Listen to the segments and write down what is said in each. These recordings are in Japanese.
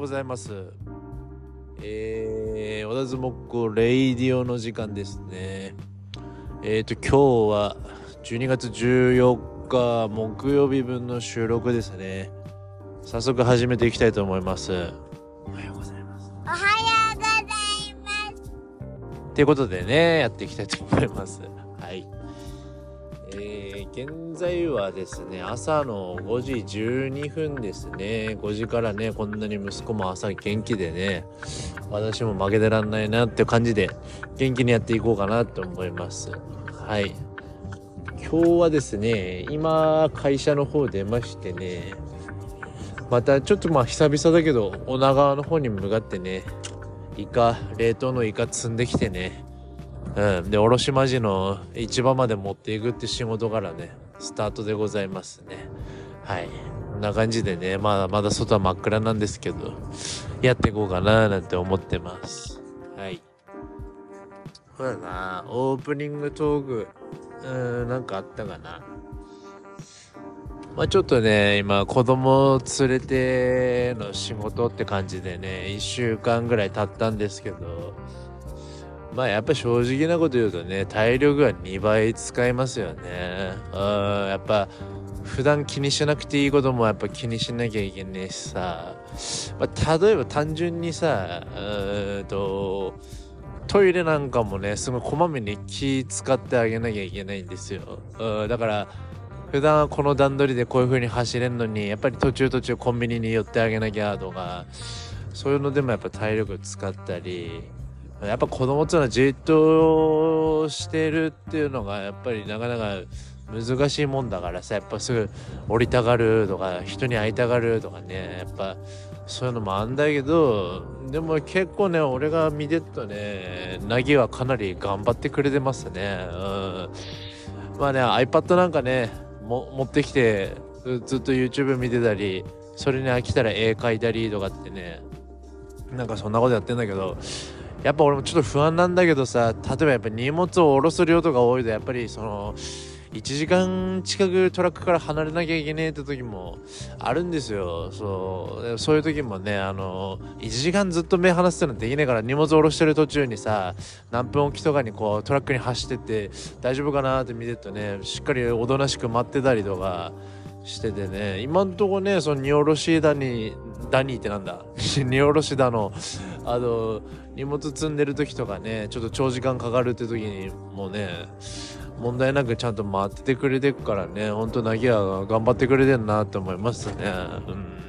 ございます。えー、小田相撲レイディオの時間ですね。えっ、ー、と、今日は12月14日木曜日分の収録ですね。早速始めていきたいと思います。おはようございます。おはようございます。ということでね、やっていきたいと思います。現在はですね、朝の5時12分ですね。5時からね、こんなに息子も朝元気でね、私も負けてらんないなって感じで、元気にやっていこうかなと思います。はい。今日はですね、今、会社の方出ましてね、またちょっとまあ久々だけど、女川の方に向かってね、イカ、冷凍のイカ積んできてね、うん。で、卸間地の市場まで持っていくって仕事からね、スタートでございますね。はい。こんな感じでね、まだまだ外は真っ暗なんですけど、やっていこうかななんて思ってます。はい。そうだな、オープニングトーク、うーん、なんかあったかな。まあちょっとね、今子供連れての仕事って感じでね、1週間ぐらい経ったんですけど、まあやっぱ正直なこと言うとね、体力が2倍使いますよね。うん、やっぱ普段気にしなくていいこともやっぱ気にしなきゃいけねえしさ、まあ、例えば単純にさ、うんと、トイレなんかもね、すごいこまめに気使ってあげなきゃいけないんですよ。うん、だから、普段はこの段取りでこういう風に走れんのに、やっぱり途中途中コンビニに寄ってあげなきゃとか、そういうのでもやっぱ体力使ったり、やっぱ子供っていうのはじっとしてるっていうのがやっぱりなかなか難しいもんだからさやっぱすぐ降りたがるとか人に会いたがるとかねやっぱそういうのもあんだけどでも結構ね俺が見てるとねなぎはかなり頑張ってくれてますね。うん。まあね iPad なんかね持ってきてずっと YouTube 見てたりそれに飽きたら絵描いたりとかってねなんかそんなことやってんだけどやっぱ俺もちょっと不安なんだけどさ例えばやっぱ荷物を下ろす量とか多いとやっぱりその1時間近くトラックから離れなきゃいけねえって時もあるんですよ。そうそういう時もねあの1時間ずっと目離すってのはできねえから荷物を下ろしてる途中にさ何分おきとかにこうトラックに走ってって大丈夫かなって見てるとねしっかりおとなしく待ってたりとかしててね今んとこねその荷下ろしだにダニーってなんだ？荷下ろしだのあの荷物積んでる時とかねちょっと長時間かかるって時にもうね問題なくちゃんと待っててくれてるからねほんとなぎは頑張ってくれてんなって思いますね。うん。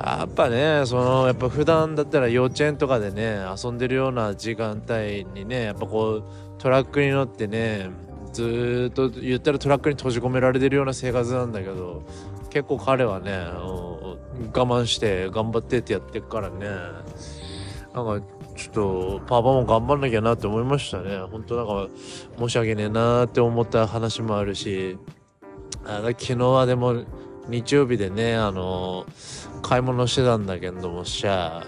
やっぱねそのやっぱ普段だったら幼稚園とかでね遊んでるような時間帯にねやっぱこうトラックに乗ってねずっと言ったらトラックに閉じ込められてるような生活なんだけど結構彼はね我慢して頑張ってってやってるからねなんかちょっとパパも頑張んなきゃなって思いましたね。本当なんか申し訳ねえなーって思った話もあるし。あ昨日はでも日曜日でねあの買い物してたんだけどもしゃあ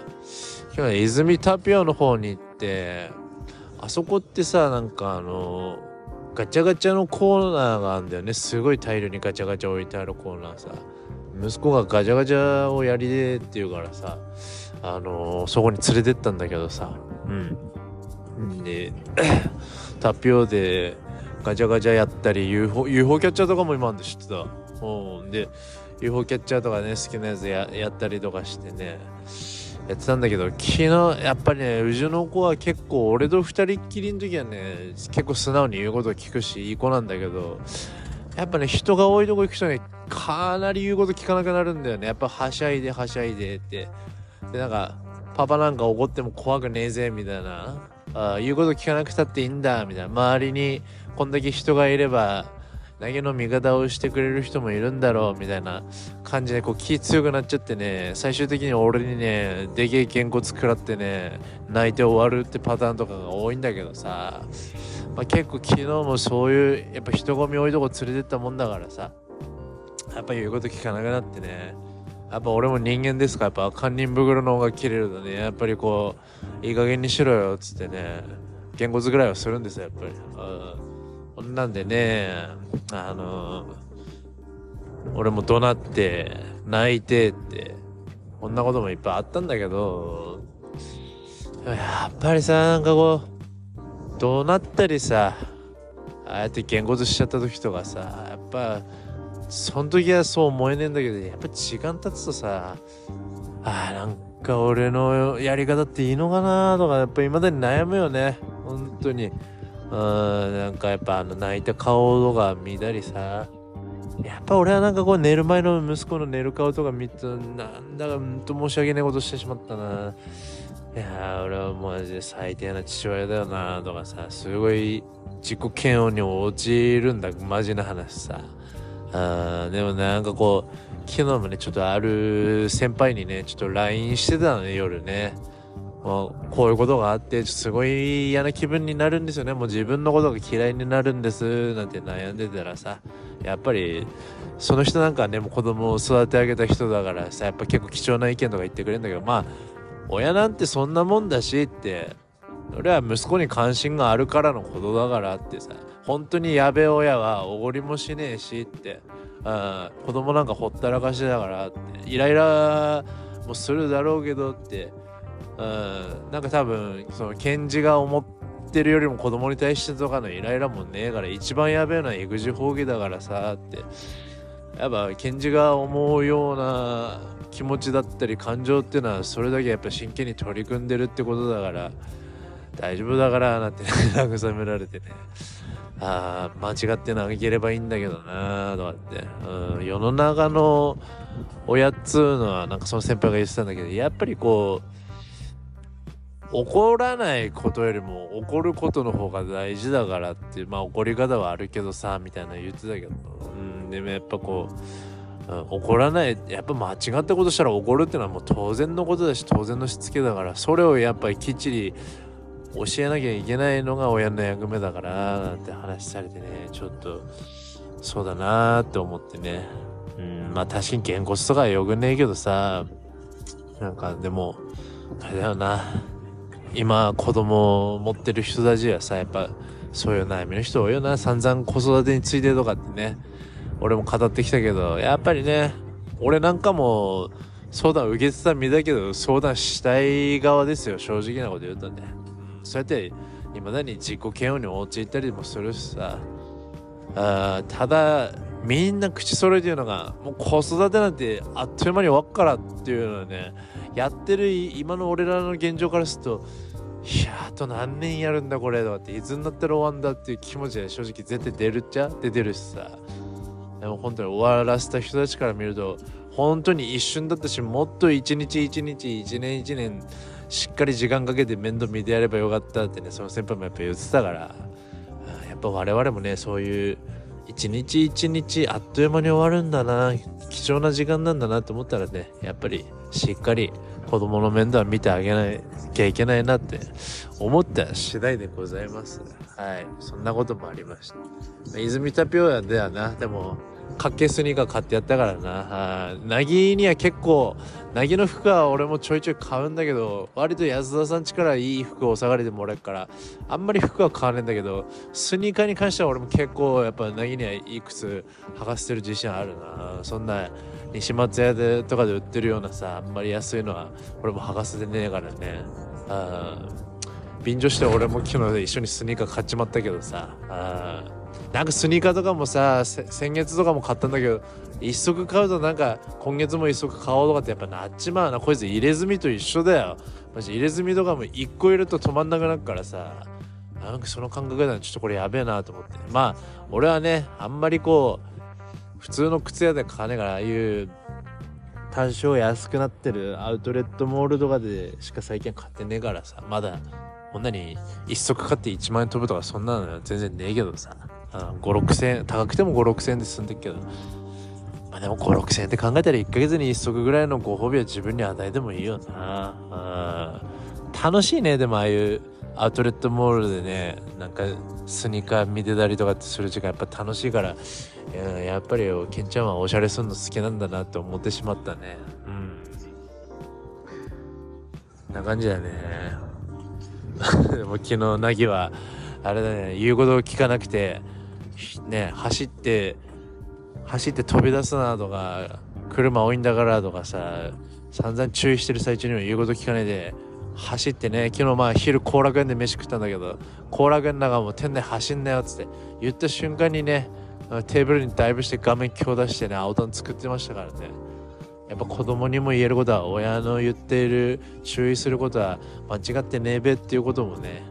今日は泉タピオの方に行ってあそこってさなんかあのガチャガチャのコーナーがあるんだよね。すごい大量にガチャガチャ置いてあるコーナーさ。息子がガチャガチャをやりでって言うからさ。あのーそこに連れてったんだけどさ。うん。で タピオでガチャガチャやったり UFO, UFO キャッチャーとかも今あるんで知ってた。うん。で UFO キャッチャーとかね好きなやつややったりとかしてね。やってたんだけど昨日やっぱりねうちの子は結構俺と二人っきりの時はね結構素直に言うこと聞くしいい子なんだけどやっぱね人が多いとこ行くとねかなり言うこと聞かなくなるんだよね。やっぱはしゃいではしゃいでってでなんかパパなんか怒っても怖くねえぜみたいな。あ言うこと聞かなくたっていいんだみたいな。周りにこんだけ人がいれば投げの味方をしてくれる人もいるんだろうみたいな。感じでこう気強くなっちゃってね最終的に俺にねでけえげんこつ食らってね泣いて終わるってパターンとかが多いんだけどさ、まあ、結構昨日もそういうやっぱ人混み多いとこ連れてったもんだからさ。やっぱ言うこと聞かなくなってね。やっぱ俺も人間ですかやっぱ堪忍袋の方が切れるとねやっぱりこういい加減にしろよっつってねげんこつぐらいはするんですよやっぱり。うんこんなんでね、あの俺も怒鳴って、泣いてって、こんなこともいっぱいあったんだけどやっぱりさなんかこうどうなったりさああやって言語としちゃった時とかさやっぱその時はそう思えねえんだけどやっぱ時間経つとさあーなんか俺のやり方っていいのかなとかやっぱ未だに悩むよね。本当に。うんなんかやっぱあの泣いた顔とか見たりさ。やっぱ俺はなんかこう寝る前の息子の寝る顔とか見てなんだかうんと申し訳ないことしてしまったな。いや俺はマジで最低な父親だよなとかさすごい自己嫌悪に陥るんだマジな話さ。あでもなんかこう昨日もねちょっとある先輩にねちょっと LINE してたのね夜ね。もうこういうことがあってすごい嫌な気分になるんですよね。もう自分のことが嫌いになるんですなんて悩んでたらさ。やっぱりその人なんかねもう子供を育て上げた人だからさやっぱ結構貴重な意見とか言ってくれるんだけどまあ親なんてそんなもんだしって俺は息子に関心があるからのことだからってさ。本当にやべえ親はおごりもしねえしって。あ子供なんかほったらかしだからって。イライラもするだろうけどって。うんなんか多分その検事が思ってるよりも子供に対してとかのイライラもねえから一番やべえのは育児放棄だからさって。やっぱ検事が思うような気持ちだったり感情っていうのはそれだけやっぱ真剣に取り組んでるってことだから。大丈夫だからなんて 慰められてね。ああ間違って投げればいいんだけどなとかって、うん、世の中の親っつうのはなんかその先輩が言ってたんだけどやっぱりこう怒らないことよりも怒ることの方が大事だからってまあ怒り方はあるけどさみたいな言ってたけど、うん、でもやっぱこう、うん、怒らないやっぱ間違ったことしたら怒るっていうのはもう当然のことだし当然のしつけだからそれをやっぱりきっちり教えなきゃいけないのが親の役目だからなんて話されてねちょっとそうだなーって思ってね。うんまあ確かにげんこつとかはよくねえけどさなんかでもあれだよな。今子供を持ってる人たちはさやっぱそういう悩みの人多いよな。散々子育てについてとかってね。俺も語ってきたけどやっぱりね俺なんかも相談受けてた身だけど相談したい側ですよ。正直なこと言うとね。そうやっていまだに自己嫌悪に陥ったりもするしさ。あただみんな口揃えてるのがもう子育てなんてあっという間に終わっからっていうのはねやってる今の俺らの現状からするといやあと何年やるんだこれとかっていつになったら終わんだっていう気持ちで正直絶対出るっちゃ出てるしさ。でも本当に終わらせた人たちから見ると本当に一瞬だったしもっと一日一日一年一年しっかり時間かけて面倒見てやればよかったってねその先輩もやっぱ言ってたからやっぱ我々もねそういう一日一日あっという間に終わるんだな貴重な時間なんだなと思ったらねやっぱりしっかり子供の面倒は見てあげなきゃいけないなって思った次第でございます。はい。そんなこともありました。泉タピオヤではなでもかっけスニーカー買ってやったからな。なぎには結構なぎの服は俺もちょいちょい買うんだけど割と安田さんちからいい服をお下がりでもらえるからあんまり服は買わねえんだけどスニーカーに関しては俺も結構やっぱなぎにはいい靴履かせてる自信あるな。そんな西松屋でとかで売ってるようなさあんまり安いのは俺も履かせてねえからね。あ便乗して俺も昨日で一緒にスニーカー買っちまったけどさ。あなんかスニーカーとかもさ先月とかも買ったんだけど一足買うとなんか今月も一足買おうとかってやっぱなっちまうな。こいつ入れ墨と一緒だよ。マジ入れ墨とかも一個入れると止まんなくなるからさ。なんかその感覚だちょっとこれやべえなと思って。まあ俺はねあんまりこう普通の靴屋で買わねえからああいう多少安くなってるアウトレットモールとかでしか最近買ってねえからさ。まだこんなに一足買って1万円飛ぶとかそんなの全然ねえけどさ。56000円高くても56000円で済んでっけど。まあでも56000円って考えたら1ヶ月に1足ぐらいのご褒美は自分に与えてもいいよな。楽しいねでもああいうアウトレットモールでねなんかスニーカー見てたりとかってする時間やっぱ楽しいから。やっぱりケンちゃんはおしゃれするの好きなんだなって思ってしまったね。うん。な感じだね。でも昨日なぎはあれだね言うことを聞かなくてね走って走って飛び出すなとか車多いんだからとかさ散々注意してる最中にも言うこと聞かないで走ってね昨日まあ昼後楽園で飯食ったんだけど後楽園の中も店内走んなよっつって言った瞬間にねテーブルにダイブして画面強打してね青タン作ってましたからね。やっぱ子供にも言えることは親の言っている注意することは間違ってねえべっていうこともね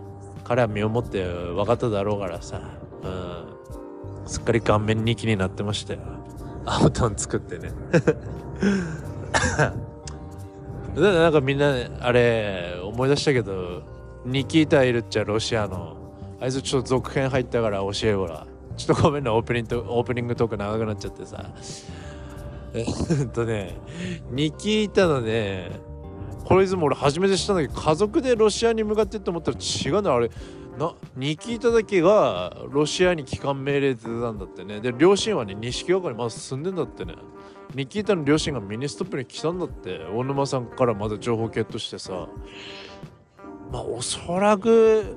彼は身をもって分かっただろうからさ、うん、すっかり顔面に気になってましたよ青タン作ってね。でなんかみんなあれ思い出したけどニキータいるっちゃロシアのあいつちょっと続編入ったから教えろらちょっとごめんなオープニングオープニングトーク長くなっちゃってさ。えっとねニキータのねこれいつも俺初めて知ったんだけど家族でロシアに向かってって思ったら違うのあれなニキータだけがロシアに帰還命令出てたんだってね。で両親はね西側にまだ住んでんだってね。ニキータの両親がミニストップに来たんだって。大沼さんからまだ情報ゲットしてさ。まあおそらく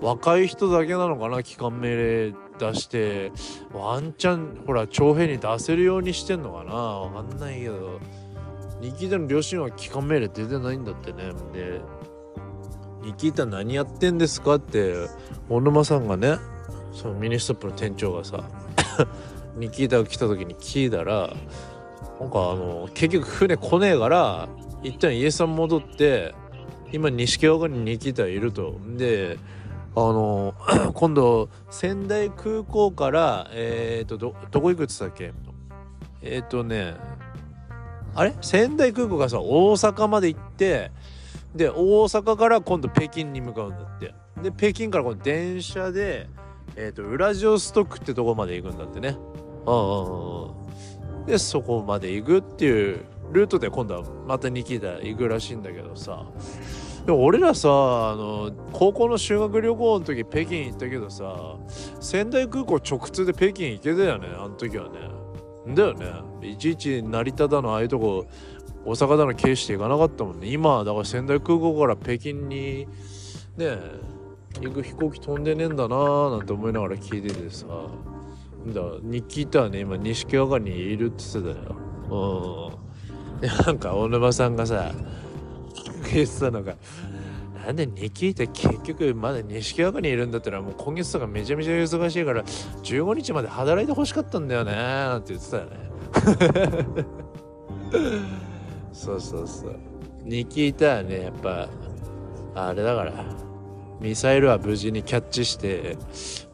若い人だけなのかな帰還命令出して。ワンチャンほら徴兵に出せるようにしてんのかな。わかんないけど。ニキータの両親は帰還命令出てないんだってね。でニキータ何やってんですか？って大沼さんがねそのミニストップの店長がさ ニキータが来た時に聞いたらなんかあの結局船来ねえから一旦家さん戻って今錦川にニキータいると。であの 今度仙台空港からえっ、ー、とどこ行くって言ったっけ？えっ、ー、とねあれ？仙台空港がさ大阪まで行ってで大阪から今度北京に向かうんだって。で北京からこの電車でえっ、ー、とウラジオストクってとこまで行くんだってね。うんでそこまで行くっていうルートで今度はまたニキータ行くらしいんだけどさ。でも俺らさあの高校の修学旅行の時北京行ったけどさ仙台空港直通で北京行けたよねあの時はね。だよね。いちいち成田だのああいうとこ大阪だの経由して行かなかったもんね。今だから仙台空港から北京にね行く飛行機飛んでねえんだなーなんて思いながら聞いててさ。だに聞いたらね今錦川にいるって言ってたよ。うん。でなんか大沼さんがさ言ってたのがなんでニキって結局まだ錦川にいるんだったらもう今月とかめちゃめちゃ忙しいから15日まで働いてほしかったんだよねなんて言ってたよね。そうそうそう。ニキータはねやっぱあれだからミサイルは無事にキャッチして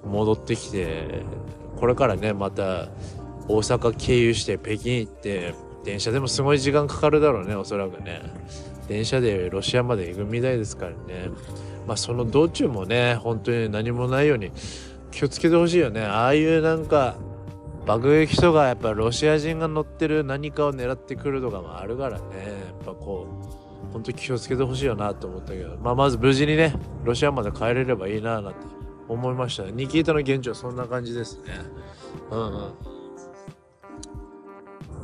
戻ってきてこれからねまた大阪経由して北京行って電車でもすごい時間かかるだろうねおそらくね。電車でロシアまで行くみたいですからね。まあその道中もね本当に何もないように気をつけてほしいよね。ああいうなんか爆撃とかやっぱロシア人が乗ってる何かを狙ってくるとかもあるからね。やっぱこう本当に気をつけてほしいよなと思ったけど、まあ、まず無事にねロシアまで帰れればいいななんて思いましたニキータの現状そんな感じですね。うんうん。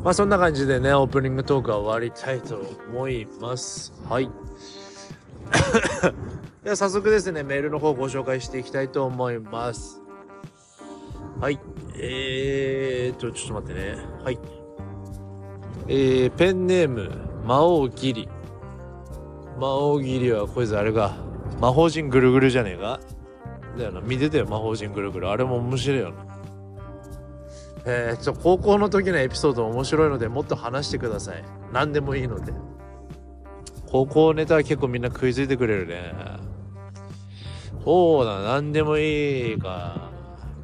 まあそんな感じでねオープニングトークは終わりたいと思います。はい。では早速ですねメールの方をご紹介していきたいと思います。はい。えーとちょっと待ってね。はい。えー、ペンネーム魔王ギリ。魔王ギリはこいつあれが魔法陣ぐるぐるじゃねえか。だよな。見てたよ。魔法陣ぐるぐる。あれも面白いよな。えー、ちょ高校の時のエピソード面白いのでもっと話してください。何でもいいので。高校ネタは結構みんな食いついてくれるね。そうだ。何でもいいか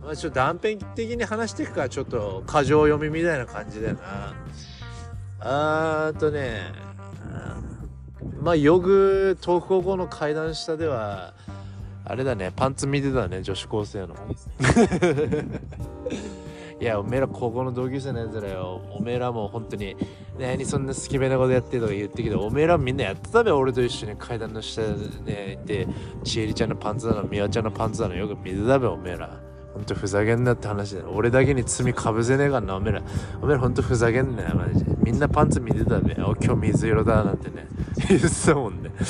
まあちょっと断片的に話していくかちょっと過剰読みみたいな感じだよな。あーとねまあヨグ東北高校の階段下ではあれだねパンツ見てたね女子高生の。いやおめえら高校の同級生のやつらよ。おめえらも本当に何そんな好きめなことやってとか言ってきておめえらみんなやってたべ俺と一緒に。階段の下ででちえりちゃんのパンツだのみわちゃんのパンツだのよく見てたべおめえら。ほんとふざけんなって話だよ。俺だけに罪かぶせねえかな。おめえらおめえらほんとふざけんなよ。マジみんなパンツ見てたべお今日水色だなんてね。言ってたもんね。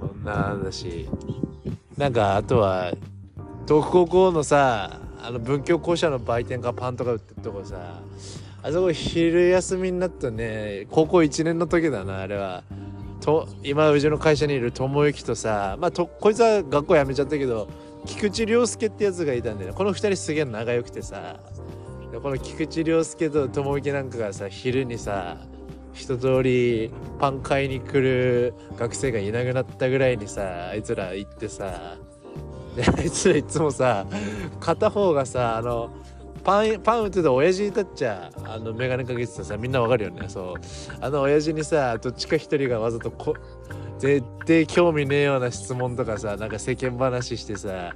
そんなだしなんかあとは東北高校のさ。あの文教校舎の売店かパンとか売ってるとこさ。あそこ昼休みになったね。高校1年の時だなあれは。と今うちの会社にいる友之とさ。まあとこいつは学校辞めちゃったけど菊池涼介ってやつがいたんだよね。この2人すげえ仲良くてさ。この菊池涼介と友之なんかがさ昼にさ一通りパン買いに来る学生がいなくなったぐらいにさあいつら行ってさあいつらいつもさ片方がさあのパンパン売ってた親父いたっちゃあの眼鏡かけてたさみんなわかるよね。そう。あの親父にさどっちか一人がわざとこ絶対興味ねえような質問とかさなんか世間話してさ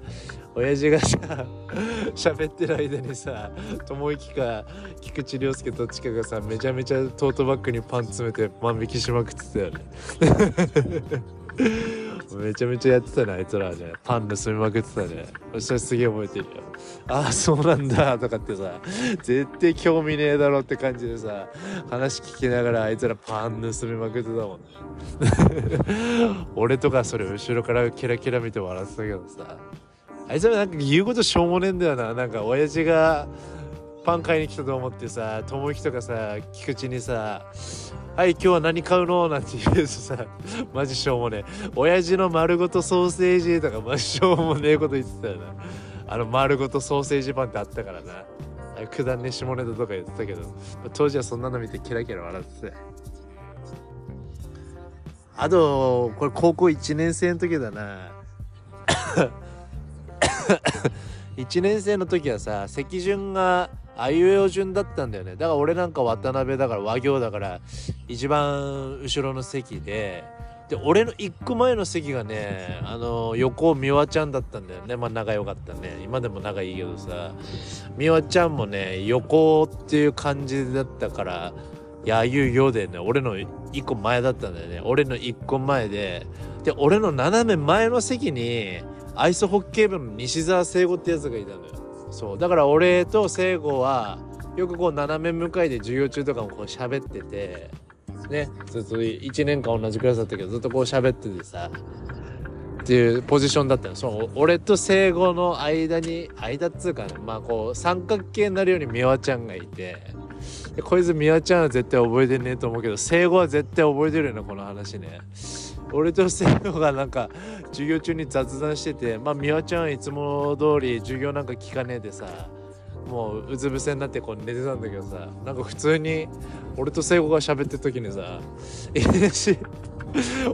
親父がさ 喋ってる間にさ友之か菊池涼介どっちかがさめちゃめちゃトートバッグにパン詰めて万引きしまくってたよね。めちゃめちゃやってたねあいつらはね。パン盗みまくってたね。それすげえ覚えてるよ。ああそうなんだとかってさ絶対興味ねえだろって感じでさ話聞きながらあいつらパン盗みまくってたもんね。俺とかそれ後ろからキラキラ見て笑ってたけどさあいつらなんか言うことしょうもねえんだよな。なんか親父がパン買いに来たと思ってさ友之とかさ菊池にさ「はい今日は何買うの?」なんて言うとさ マジしょうもねえ親父の丸ごとソーセージとかマジしょうもねえこと言ってたよな。あの丸ごとソーセージパンってあったからな。あれくだんね下ネタとか言ってたけど。当時はそんなの見てキラキラ笑ってたあとこれ高校1年生の時だな。1年生の時はさ席順があいうえお順だったんだよね。だから俺なんか渡辺だから和行だから一番後ろの席で。で俺の1個前の席がねあの横美和ちゃんだったんだよね。まあ仲良かったね。今でも仲いいけどさ。美和ちゃんもね横っていう感じだったからいやゆよでね俺の1個前だったんだよね。俺の1個前で。で俺の斜め前の席にアイスホッケー部の西澤聖吾ってやつがいたのよ。そう。だから俺と聖吾はよくこう斜め向かいで授業中とかもこう喋っててね。ずっと1年間同じクラスだったけどずっとこう喋っててさっていうポジションだったの。そう俺と聖吾の間に間っつうかねまあこう三角形になるように美和ちゃんがいてこいつ美和ちゃんは絶対覚えてねえと思うけど聖吾は絶対覚えてるよねこの話ね。俺と聖吾がなんか授業中に雑談しててまあ美和ちゃんはいつも通り授業なんか聞かねえでさもううつ伏せになってこう寝てたんだけどさなんか普通に俺と聖子が喋ってる時にさいきなり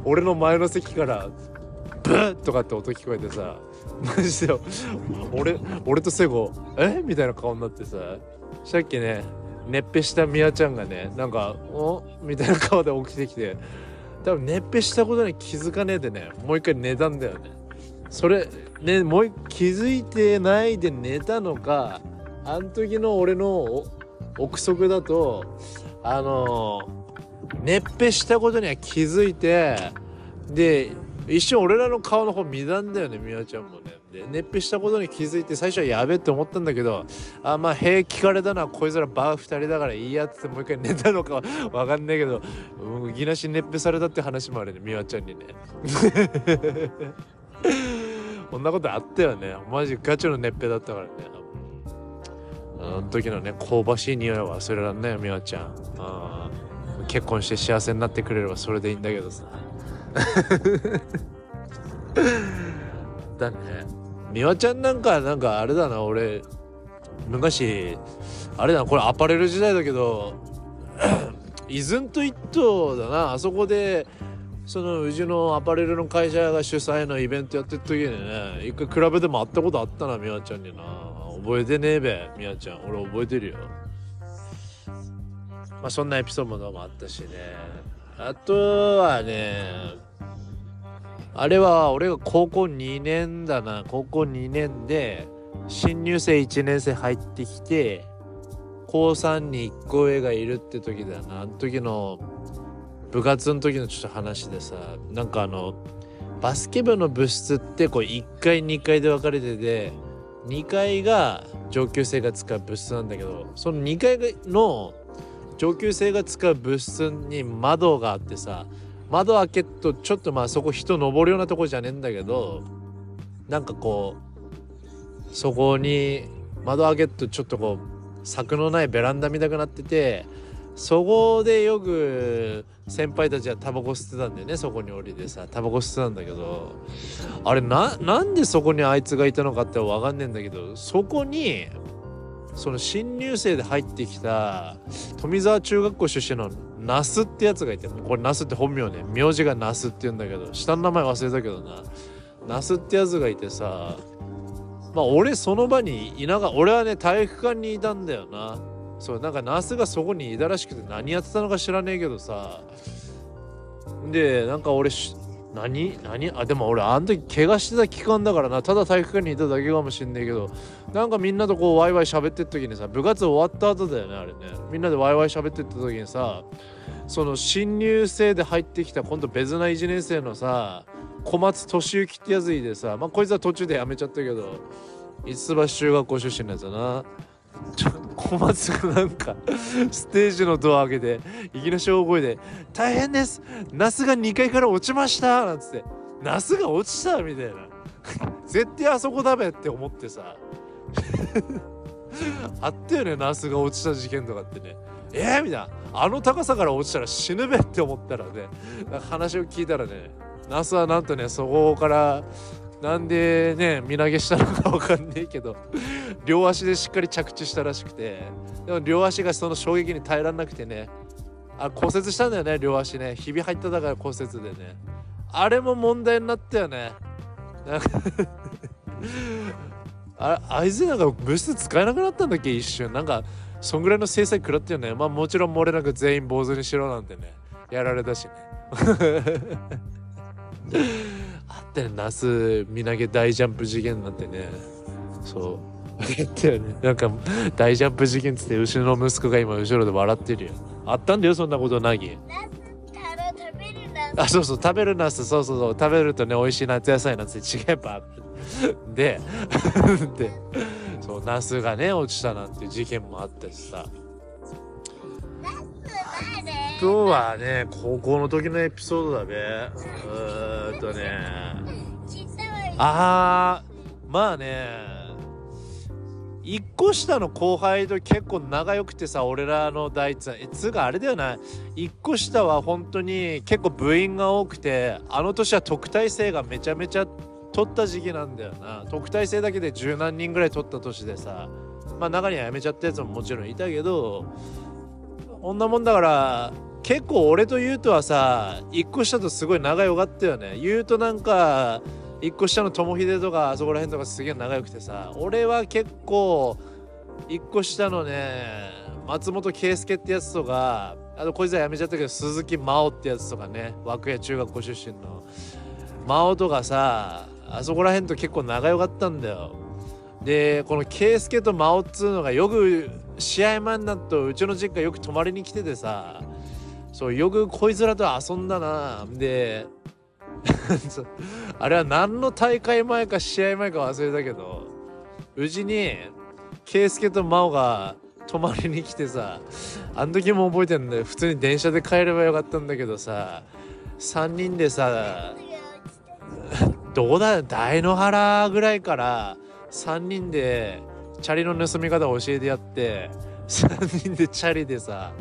俺の前の席からブッとかって音聞こえてさマジで俺俺と聖子え？みたいな顔になってささっきね熱ぺしたみやちゃんがねなんか「お？みたいな顔で起きてきて多分熱ぺしたことに気づかねえでね。もう一回寝たんだよね。それねもう気づいてないで寝たのかあの時の俺の憶測だとあの熱ぺしたことには気づいてで一瞬俺らの顔の方見たんだよねみやちゃんもね。で熱ぺしたことに気づいて最初はやべって思ったんだけどあまあ平聞かれたのはこいつらバー2人だからいいやっつってもう一回寝たのかわかんないけどうんいきなし熱ぺされたって話もあるね。みやちゃんにね。こんなことあったよね。マジガチの熱ぺだったからね。あの時のね香ばしい匂いは忘れらんないよみわちゃん。あ結婚して幸せになってくれればそれでいいんだけどさ。だね。みわちゃんなんかなんかあれだな俺昔あれだなこれアパレル時代だけど イズンと一頭だなあそこでそのうちのアパレルの会社が主催のイベントやってる時にね一回クラブでも会ったことあったなみわちゃんにな。覚えてねえべみやちゃん。俺覚えてるよ。まあそんなエピソードもあったしね。あとはねあれは俺が高校2年だな。高校2年で新入生1年生入ってきて高3に1個上がいるって時だな。あの時の部活の時のちょっと話でさなんかあのバスケ部の部室ってこう1階2階で分かれてて2階が上級生が使う部室なんだけどその2階の上級生が使う部室に窓があってさ窓開けとちょっとまあそこ人登るようなとこじゃねえんだけどなんかこうそこに窓開けるとちょっとこう柵のないベランダ見たくなっててそこでよく先輩たちはタバコ吸ってたんだよねそこに降りてさタバコ吸ってたんだけどあれななんでそこにあいつがいたのかって分かんねえんだけどそこにその新入生で入ってきた富沢中学校出身の那須ってやつがいてこれ那須って本名ね。名字が那須って言うんだけど下の名前忘れたけどな。那須ってやつがいてさまあ俺その場にいなが俺はね体育館にいたんだよな。そうなんかナースがそこにいたらしくて何やってたのか知らねえけどさ。でなんか俺何？何？あでも俺あの時怪我してた期間だからな。ただ体育館にいただけかもしんねえけど。なんかみんなとこうワイワイ喋ってった時にさ部活終わった後だよねあれね。みんなでワイワイ喋ってった時にさその新入生で入ってきた今度別な1年生のさ小松俊之ってやついてさまあこいつは途中で辞めちゃったけど五橋中学校出身のやつだな。ちょっと小松がなんかステージのドア開けていきなり大声で「大変です。ナスが2階から落ちました」なんつって「ナスが落ちた」みたいな絶対あそこだべって思ってさ。あったよねナスが落ちた事件とかってねえー、みたいなあの高さから落ちたら死ぬべって思ったらね。話を聞いたらねナスはなんとねそこからなんでね身投げしたのか分かんねえけど 両足でしっかり着地したらしくてでも両足がその衝撃に耐えられなくてねあ骨折したんだよね両足ね。ひび入っただから骨折でね。あれも問題になったよね。なんか ああいつなんか物質使えなくなったんだっけ一瞬。なんかそんぐらいの制裁食らったよね。まあもちろん漏れなく全員坊主にしろなんてね。やられたしね。あったねナス身投げ大ジャンプ事件なんてね。そう。やったよねなんか大ジャンプ事件っつって後ろの息子が今後ろで笑ってるよ。あったんだよそんなことなぎ。あそうそう食べるナスそうそうそう。食べるとね美味しい夏野菜なんて違えば。で でそうナスがね落ちたなんて事件もあってさ。ナス誰今日はね高校の時のエピソードだべ。うーんとね。あーまあね。一個下の後輩と結構仲良くてさ俺らの代つえつうかあれだよな。一個下は本当に結構部員が多くてあの年は特待生がめちゃめちゃ取った時期なんだよな。特待生だけで十何人ぐらい取った年でさまあ中には辞めちゃったやつももちろんいたけどこんなもんだから結構俺と優斗はさ一個下とすごい仲良かったよね。優斗なんか一個下の友秀とかあそこら辺とかすげえ仲良くてさ俺は結構一個下のね松本圭介ってやつとかあとこいつは辞めちゃったけど鈴木真央ってやつとかね涌谷中学校出身の真央とかさあそこら辺と結構仲良かったんだよ。でこの圭介と真央っつうのがよく試合前になるとうちの実家よく泊まりに来ててさそうよくこいつらと遊んだな。で あれは何の大会前か試合前か忘れたけどうちに圭介と真央が泊まりに来てさあの時も覚えてるんだよ。普通に電車で帰ればよかったんだけどさ3人でさ どうだ？大野原ぐらいから3人でチャリの盗み方を教えてやって3人でチャリでさ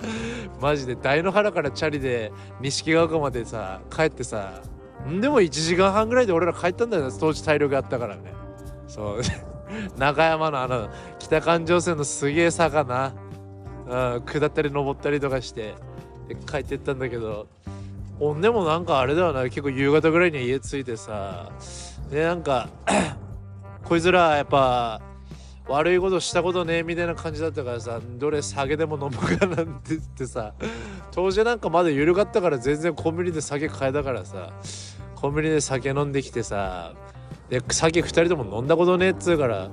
マジで大野原からチャリで錦ヶ丘までさ帰ってさでも1時間半ぐらいで俺ら帰ったんだよね当時体力あったからね。そう。中山のあの北環状線のすげえ坂な、うん、下ったり登ったりとかして帰ってったんだけどほんでもなんかあれだよな結構夕方ぐらいに家着いてさでなんか こいつらやっぱ悪いことしたことねえみたいな感じだったからさどれ酒でも飲むかなんて言ってさ当時なんかまだ緩かったから全然コンビニで酒買えたからさコンビニで酒飲んできてさで酒2人とも飲んだことねえっつうからね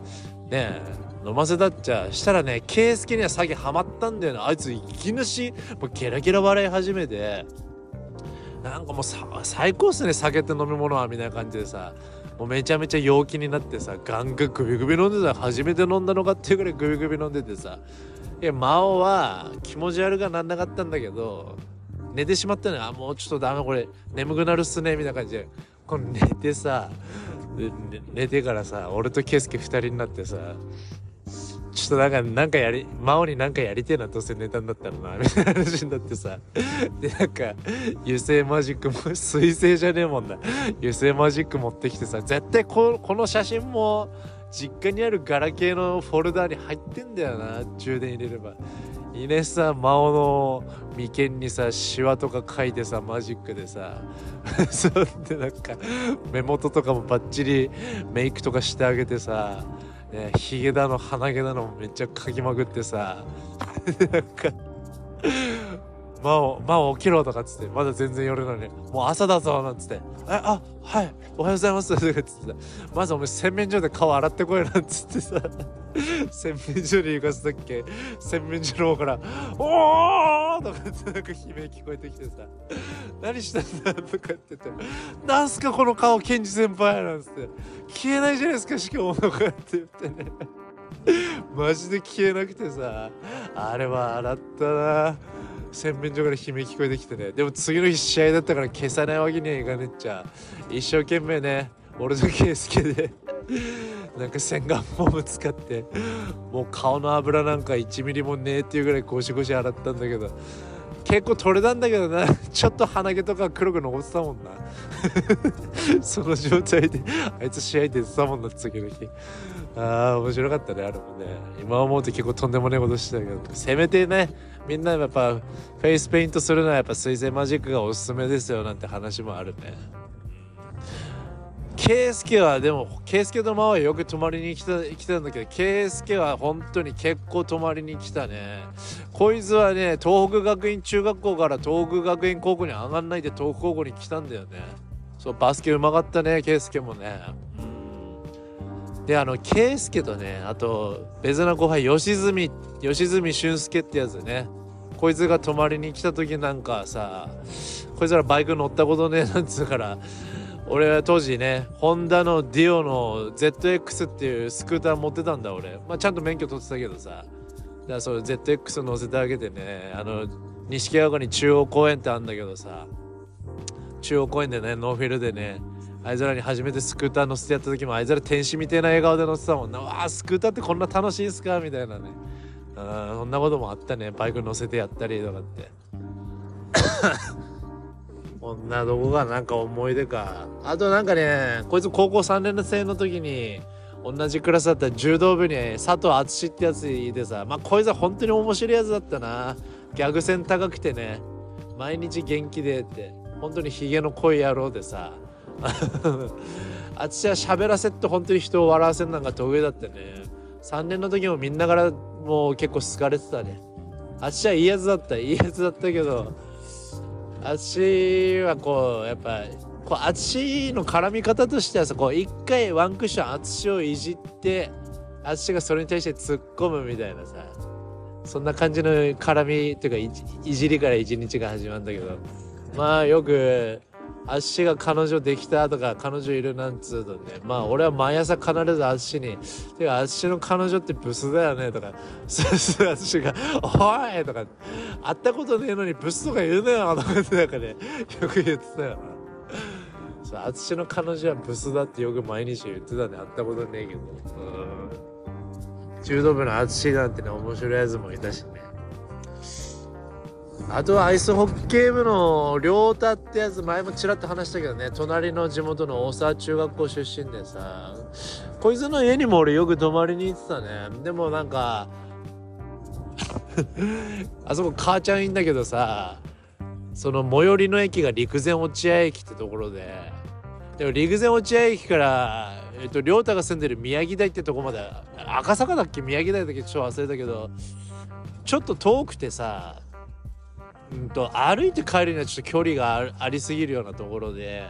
え飲ませたっちゃしたらね圭介には酒ハマったんだよなあいついきなしもうゲラゲラ笑い始めて。なんかもう最高っすね酒って飲み物はみたいな感じでさ。もうめちゃめちゃ陽気になってさガンガングビグビ飲んでた初めて飲んだのかっていうぐらいグビグビ飲んでてさいや魔王は気持ち悪がなんなかったんだけど寝てしまったのあもうちょっとダメこれ眠くなるっすねみたいな感じで。こ寝てさ寝てからさ俺と圭介2人になってさちょっとなんかなんかやり真央になんかやりてえなどうせネタになったらな みたいな話になってさ。でなんか油性マジックも水性じゃねえもんな。油性マジック持ってきてさ絶対ここの写真も実家にあるガラケーのフォルダーに入ってんだよな充電入れれば。イネさ真央の眉間にさシワとか書いてさマジックでさ。そうでなんか目元とかもバッチリメイクとかしてあげてさ。ね、ヒゲだの鼻毛だのめっちゃ描きまくってさ。なんか「まあまあ起きろ」とかっつってまだ全然夜なのに「もう朝だぞ」なんつって「えあはいおはようございます」とかっつって。まずお前洗面所で顔洗ってこいなんつってさ。洗面所に行かせたっけ。洗面所の方から「おー!」とかってなんか悲鳴聞こえてきてさ「何したんだ?」とかって言って「なんすかこの顔ケンジ先輩」なんつって「消えないじゃないですかしかも」とかって言ってねマジで消えなくてさあれは洗ったな洗面所から悲鳴聞こえてきてねでも次の日試合だったから消さないわけにはいかねえっちゃ一生懸命ね俺と圭介でなんか洗顔フォーム使ってもう顔の油なんか1ミリもねえっていうぐらいゴシゴシ洗ったんだけど結構取れたんだけどな。ちょっと鼻毛とか黒く残ってたもんな。その状態であいつ試合出てたもんな次の日。ああ面白かったねあれもね。今思うと結構とんでもねえことしてたけど。せめてねみんなやっぱフェイスペイントするのはやっぱ水星マジックがおすすめですよなんて話もあるね。圭介はでも圭介とマはよく泊まりに来た来たんだけど圭介は本当に結構泊まりに来たね。こいつはね東北学院中学校から東北学院高校に上がんないで東北高校に来たんだよね。そうバスケうまかったね圭介もね。であの圭介とねあと別な後輩吉住吉住俊介ってやつね。こいつが泊まりに来た時なんかさこいつらバイク乗ったことねえなんつうから俺は当時ねホンダのディオの ZX っていうスクーター持ってたんだ俺。まあちゃんと免許取ってたけどさ。だからそれ ZX 乗せてあげてね。あの錦川に中央公園ってあるんだけどさ。中央公園でねノーフィルでねあいつらに初めてスクーター乗せてやった時もあいつら天使みたいな笑顔で乗ってたもんな。わあスクーターってこんな楽しいんすかみたいなね。あそんなこともあったね。バイク乗せてやったりとかって。こんなとこがなんか思い出か。あとなんかねこいつ高校3年生の時に同じクラスだった柔道部に佐藤淳ってやついてさまあこいつは本当に面白いやつだったな。ギャグ線高くてね毎日元気でって本当にヒゲの濃い野郎でさ。淳は喋らせって本当に人を笑わせるのが得意だってね。3年の時もみんなからもう結構好かれてたね。淳はいいやつだったいいやつだったけど足はこうやっぱこう足の絡み方としてはさこう一回ワンクッション足をいじって足がそれに対して突っ込むみたいなさそんな感じの絡みというかいじいじりから一日が始まるんだけど。まあよく淳が彼女できたとか彼女いるなんつうとね。まあ俺は毎朝必ず淳に「てか淳の彼女ってブスだよね」とか。そうそう淳が「おい!」とか「会ったことねえのにブスとか言うなよ」とかってなんかねよく言ってたよ。な。そう淳の彼女はブスだってよく毎日言ってたね。会ったことねえけど。うん。柔道部の淳なんてね面白いやつもいたしね。あとはアイスホッケー部の亮太ってやつ前もちらっと話したけどね。隣の地元の大沢中学校出身でさ。こいつの家にも俺よく泊まりに行ってたね。でもなんか あそこ母ちゃんいんだけどさその最寄りの駅が陸前落合駅ってところで。でも陸前落合駅からえっと亮太が住んでる宮城台ってとこまで赤坂だっけ宮城台だっけちょっと忘れたけどちょっと遠くてさうんと歩いて帰るにはちょっと距離がありすぎるようなところで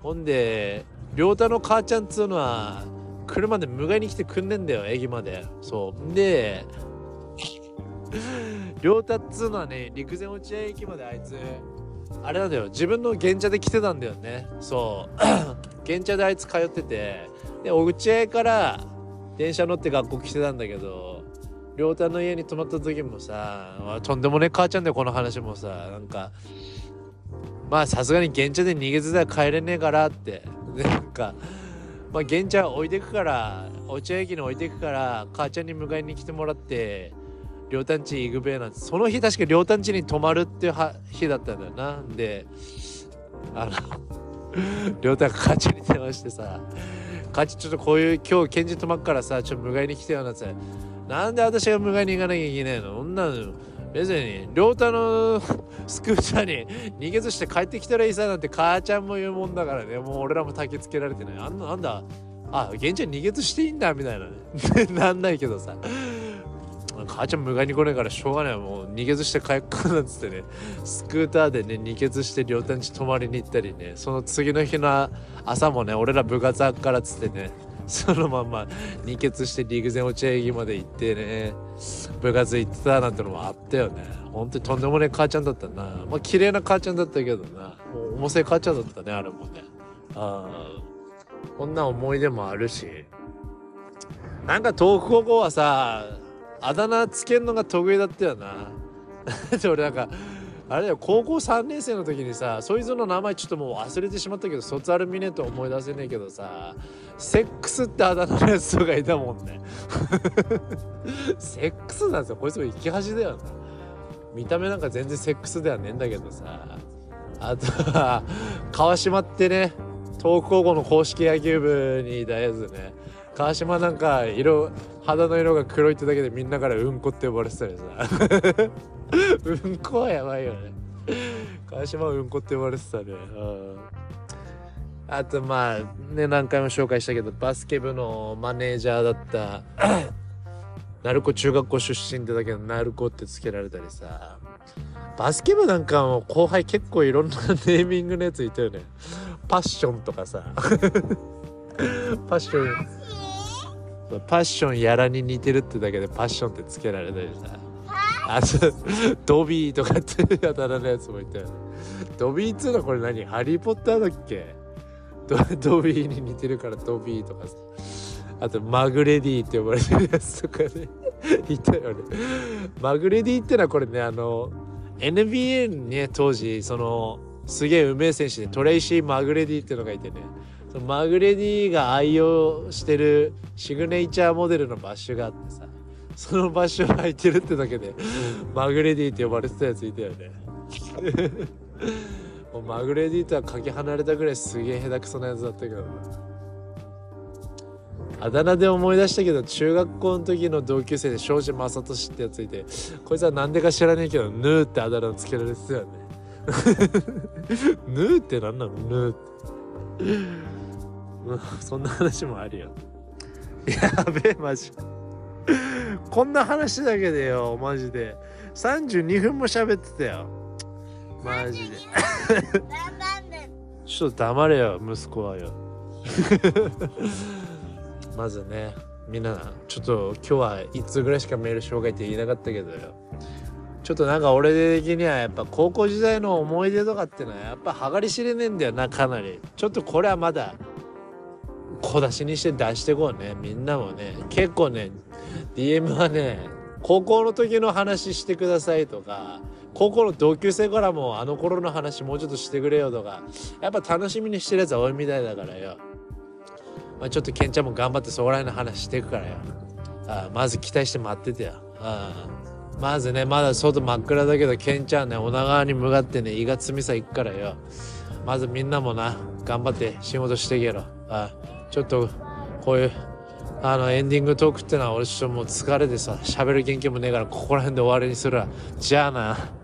ほんで亮太の母ちゃんっつうのは車で迎えに来てくんねんだよ駅まで。そう。で 亮太っつうのはね陸前落合駅まであいつあれなんだよ自分の原茶で来てたんだよね。そう。原茶であいつ通っててでお家合から電車乗って学校来てたんだけど亮太の家に泊まった時もさとんでもねえ母ちゃんだよこの話もさ。なんかまあさすがに原茶で逃げずでは帰れねえからって。でなんかまあ玄ちゃん置いてくからお茶駅に置いてくから母ちゃんに迎えに来てもらって両端地行くべえなんて。その日確か両端地に泊まるっていう日だったんだよな。であの 両端母ちゃんに電話してさ母ちゃんちょっとこういう今日検事泊まっからさちょっと迎えに来てよなってなんで私が迎えに行かなきゃいけないの？そんなの別に両太の スクーターに逃げずして帰ってきたらいいさなんて母ちゃんも言うもんだからね。もう俺らも焚きつけられてないあんななんだ。あ現地は逃げずしていいんだみたいなね。なんないけどさ。母ちゃん迎えに来ないからしょうがない。もう逃げずして帰っかなんつってね。スクーターでね逃げずして両端地泊まりに行ったりね。その次の日の朝もね俺ら部活あっからつってね。そのまんま二血して陸前落合駅まで行ってね。部活行ってたなんてのもあったよね。本当にとんでもねえ母ちゃんだったな。まあ綺麗な母ちゃんだったけどな。もう重せえ母ちゃんだったねあれもね。ああ。こんな思い出もあるし。なんか東北高校はさあだ名つけんのが得意だったよな。で俺なんかあれだよ高校3年生の時にさそいつの名前ちょっともう忘れてしまったけど卒アルミネと思い出せねえけどさセックスってあだ名のやつとかいたもんね。セックスなんですよこいつも生き恥だよな。見た目なんか全然セックスではねえんだけどさ。あとは川島ってね東北高校の公式野球部にいたやつね。川島なんか色肌の色が黒いってだけでみんなからうんこって呼ばれてたりさ。うんこはやばいよね。川島はうんこって呼ばれてたね。うん。あとまあね何回も紹介したけどバスケ部のマネージャーだった 鳴子中学校出身ってだけど鳴子ってつけられたりさ。バスケ部なんかも後輩結構いろんなネーミングのやついたよね。パッションとかさ。パッション。パッションやらに似てるってだけでパッションってつけられたりさあ？とドビーとかってやたらのやつもいたよねドビーっつうのはこれ何？ハリー・ポッターだっけ？ドドビーに似てるからドビーとかさ。あとマグレディって呼ばれてるやつとかね。いたよね。マグレディってのはこれねあの NBA にね当時そのすげえうめえ選手でトレイシー・マグレディっていうのがいてねマグレディが愛用してるシグネイチャーモデルのバッシュがあってさそのバッシュを履いてるってだけでマグレディって呼ばれてたやついたよね。もうマグレディとはかけ離れたぐらいすげえ下手くそなやつだったけど。なあだ名で思い出したけど中学校の時の同級生で庄司正俊ってやついてこいつは何でか知らねえけどヌーってあだ名をつけられてたよね。ヌーって何なの？ヌーってうんそんな話もあるよ。やべえマジ。こんな話だけでよマジで。32分も喋ってたよ。マジで。ちょっと黙れよ息子はよ。まずねみんなちょっと今日は1通ぐらいしかメール紹介って言いなかったけどよ。ちょっとなんか俺的にはやっぱ高校時代の思い出とかってのはやっぱ計り知れねえんだよなかなり。ちょっとこれはまだ小出しにして出してこうね。みんなもね結構ね DM はね高校の時の話してくださいとか高校の同級生からもあの頃の話もうちょっとしてくれよとかやっぱ楽しみにしてるやつは多いみたいだからよ、まあ、ちょっとケンちゃんも頑張ってそこら辺の話していくからよ。あまず期待して待っててよ。あまずねまだ外真っ暗だけどケンちゃんね女川に向かってね胃がつみさ行くからよ。まずみんなもな頑張って仕事してけろ。あちょっとこういうあのエンディングトークってのは俺ちょっともう疲れてさ喋る元気もねえからここら辺で終わりにするわ。じゃあな。